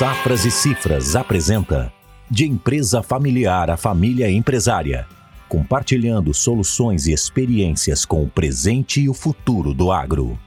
Safras e Cifras apresenta De empresa familiar a família empresária, compartilhando soluções e experiências com o presente e o futuro do agro.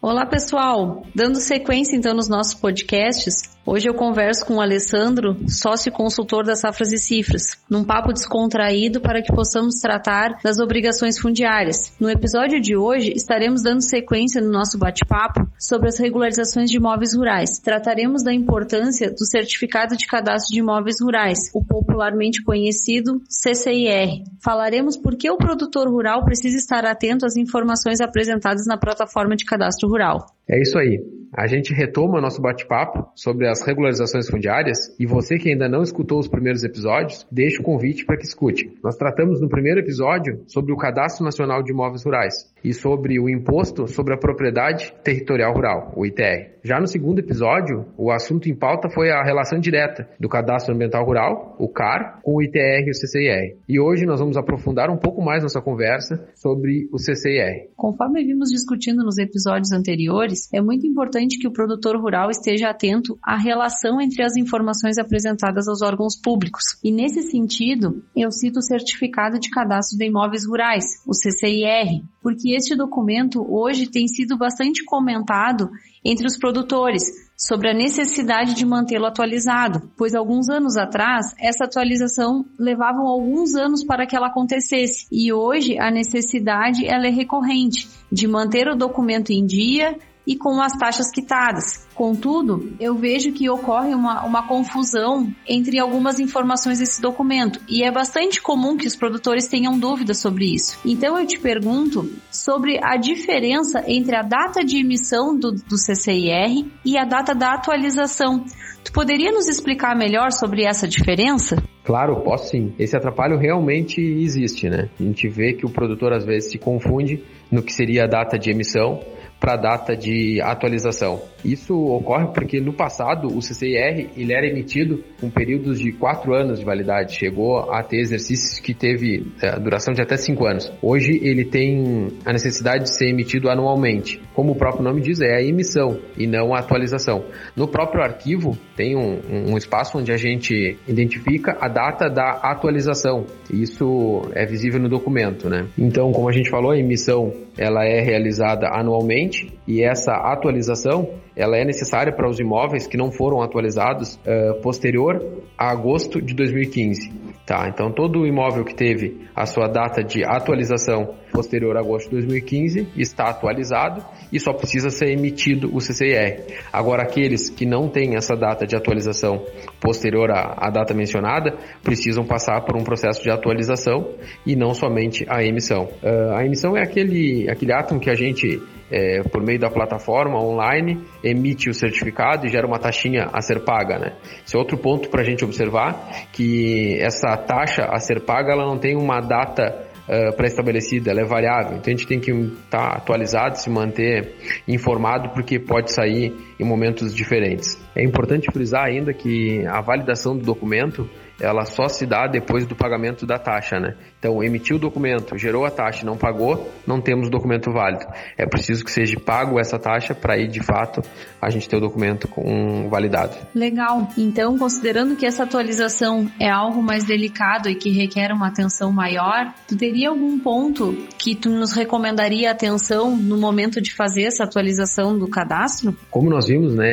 Olá, pessoal! Dando sequência então nos nossos podcasts, Hoje eu converso com o Alessandro, sócio consultor das Safras e Cifras, num papo descontraído para que possamos tratar das obrigações fundiárias. No episódio de hoje, estaremos dando sequência no nosso bate-papo sobre as regularizações de imóveis rurais. Trataremos da importância do Certificado de Cadastro de Imóveis Rurais, o popularmente conhecido CCIR. Falaremos por que o produtor rural precisa estar atento às informações apresentadas na plataforma de cadastro rural. É isso aí. A gente retoma nosso bate-papo sobre as regularizações fundiárias e você que ainda não escutou os primeiros episódios, deixa o convite para que escute. Nós tratamos no primeiro episódio sobre o Cadastro Nacional de Imóveis Rurais e sobre o Imposto sobre a Propriedade Territorial Rural, o ITR. Já no segundo episódio, o assunto em pauta foi a relação direta do Cadastro Ambiental Rural, o CAR, com o ITR e o CCIR. E hoje nós vamos aprofundar um pouco mais nossa conversa sobre o CCIR. Conforme vimos discutindo nos episódios anteriores, é muito importante que o produtor rural esteja atento à relação entre as informações apresentadas aos órgãos públicos. E nesse sentido, eu cito o Certificado de Cadastro de Imóveis Rurais, o CCIR, porque este documento hoje tem sido bastante comentado entre os produtores sobre a necessidade de mantê-lo atualizado, pois alguns anos atrás essa atualização levava alguns anos para que ela acontecesse. E hoje a necessidade ela é recorrente de manter o documento em dia e com as taxas quitadas. Contudo, eu vejo que ocorre uma, uma confusão entre algumas informações desse documento e é bastante comum que os produtores tenham dúvidas sobre isso. Então eu te pergunto sobre a diferença entre a data de emissão do, do CCIR e a data da atualização. Tu poderia nos explicar melhor sobre essa diferença? Claro, posso sim. Esse atrapalho realmente existe, né? A gente vê que o produtor às vezes se confunde no que seria a data de emissão para a data de atualização. Isso ocorre porque no passado o CCIR ele era emitido com períodos de quatro anos de validade, chegou a ter exercícios que teve é, duração de até cinco anos. Hoje ele tem a necessidade de ser emitido anualmente. Como o próprio nome diz, é a emissão e não a atualização. No próprio arquivo tem um, um espaço onde a gente identifica a data da atualização. Isso é visível no documento, né? Então, como a gente falou, a emissão ela é realizada anualmente e essa atualização ela é necessária para os imóveis que não foram atualizados uh, posterior a agosto de 2015. Tá, então todo imóvel que teve a sua data de atualização posterior a agosto de 2015 está atualizado e só precisa ser emitido o CCIR. Agora aqueles que não têm essa data de atualização posterior à, à data mencionada precisam passar por um processo de atualização e não somente a emissão. Uh, a emissão é aquele, aquele ato que a gente é, por meio da plataforma online, emite o certificado e gera uma taxinha a ser paga, né? Esse é outro ponto para a gente observar, que essa taxa a ser paga, ela não tem uma data Uh, pré-estabelecida, ela é variável. Então a gente tem que estar tá atualizado, se manter informado, porque pode sair em momentos diferentes. É importante frisar ainda que a validação do documento ela só se dá depois do pagamento da taxa, né? Então, emitiu o documento, gerou a taxa não pagou, não temos documento válido. É preciso que seja pago essa taxa para aí, de fato, a gente ter o documento com validado. Legal. Então, considerando que essa atualização é algo mais delicado e que requer uma atenção maior, tu teria algum ponto que tu nos recomendaria atenção no momento de fazer essa atualização do cadastro? Como nós vimos, né,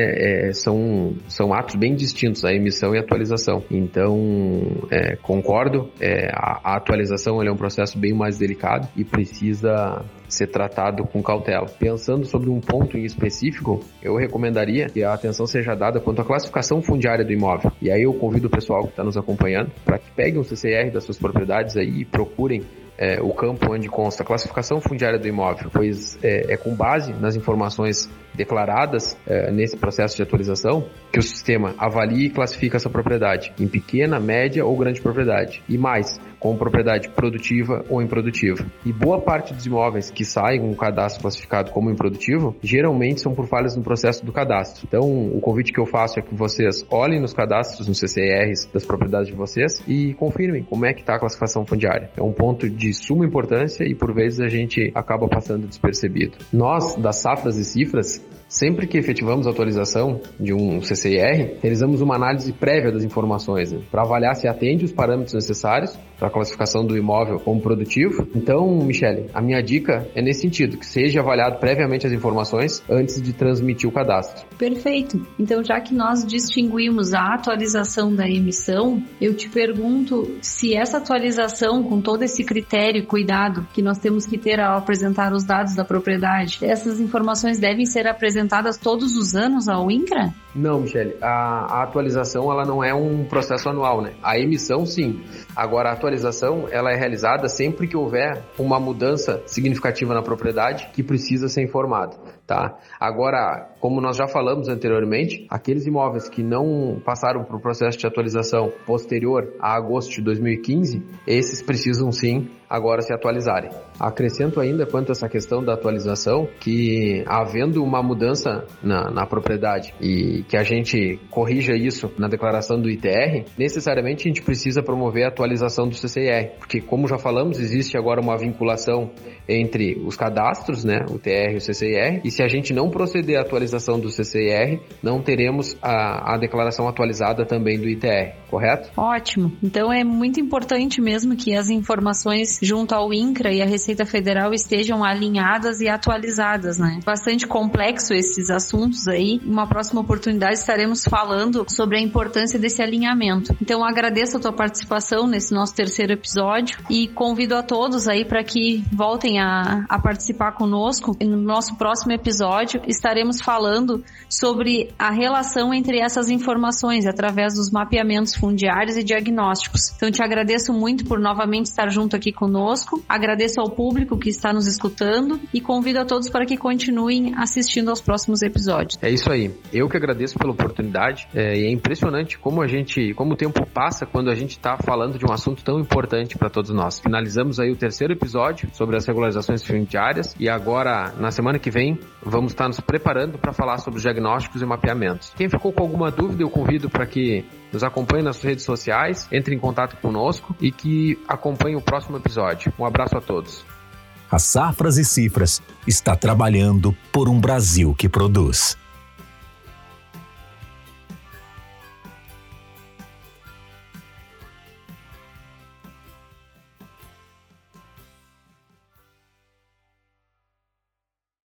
é, são, são atos bem distintos, a emissão e a atualização. Então, é, concordo, é, a, a, atualização é um processo bem mais delicado e precisa ser tratado com cautela. Pensando sobre um ponto em específico, eu recomendaria que a atenção seja dada quanto à classificação fundiária do imóvel. E aí eu convido o pessoal que está nos acompanhando para que peguem o CCR das suas propriedades aí e procurem é, o campo onde consta a classificação fundiária do imóvel, pois é, é com base nas informações declaradas é, nesse processo de atualização que o sistema avalia e classifica essa propriedade em pequena, média ou grande propriedade. E mais, com propriedade produtiva ou improdutiva. E boa parte dos imóveis que saem com um cadastro classificado como improdutivo, geralmente são por falhas no processo do cadastro. Então, o convite que eu faço é que vocês olhem nos cadastros, nos CCRs das propriedades de vocês e confirmem como é que está a classificação fundiária. É um ponto de suma importância e por vezes a gente acaba passando despercebido. Nós, das safras e cifras, Sempre que efetivamos a atualização de um CCIR, realizamos uma análise prévia das informações né, para avaliar se atende os parâmetros necessários para a classificação do imóvel como produtivo. Então, Michele, a minha dica é nesse sentido, que seja avaliado previamente as informações antes de transmitir o cadastro. Perfeito. Então, já que nós distinguimos a atualização da emissão, eu te pergunto se essa atualização, com todo esse critério e cuidado que nós temos que ter ao apresentar os dados da propriedade, essas informações devem ser apresentadas todos os anos ao INCRA? Não, Michele. A, a, atualização ela não é um processo anual, né? A emissão, sim. Agora, a atualização ela é realizada sempre que houver uma mudança significativa na propriedade que precisa ser informado, tá? Agora, como nós já falamos anteriormente, aqueles imóveis que não passaram por processo de atualização posterior a agosto de 2015, esses precisam sim agora se atualizarem. Acrescento ainda quanto a essa questão da atualização que havendo uma mudança na, na propriedade e que a gente corrija isso na declaração do ITR, necessariamente a gente precisa promover a atualização do CCIR, porque como já falamos, existe agora uma vinculação entre os cadastros, né, o TR e o CCIR, e se a gente não proceder à atualização do CCIR, não teremos a, a declaração atualizada também do ITR, correto? Ótimo. Então é muito importante mesmo que as informações junto ao INCRA e à Receita Federal estejam alinhadas e atualizadas, né? Bastante complexo esses assuntos aí. Uma próxima oportunidade estaremos falando sobre a importância desse alinhamento. Então agradeço a tua participação nesse nosso terceiro episódio e convido a todos aí para que voltem a, a participar conosco. No nosso próximo episódio estaremos falando sobre a relação entre essas informações através dos mapeamentos fundiários e diagnósticos. Então te agradeço muito por novamente estar junto aqui conosco. Agradeço ao público que está nos escutando e convido a todos para que continuem assistindo aos próximos episódios. É isso aí. Eu que agradeço pela oportunidade. É, é impressionante como a gente, como o tempo passa quando a gente está falando de um assunto tão importante para todos nós. Finalizamos aí o terceiro episódio sobre as regularizações fundiárias e agora na semana que vem vamos estar nos preparando para falar sobre os diagnósticos e mapeamentos. Quem ficou com alguma dúvida, eu convido para que nos acompanhe nas redes sociais, entre em contato conosco e que acompanhe o próximo episódio. Um abraço a todos. A Safras e Cifras está trabalhando por um Brasil que produz.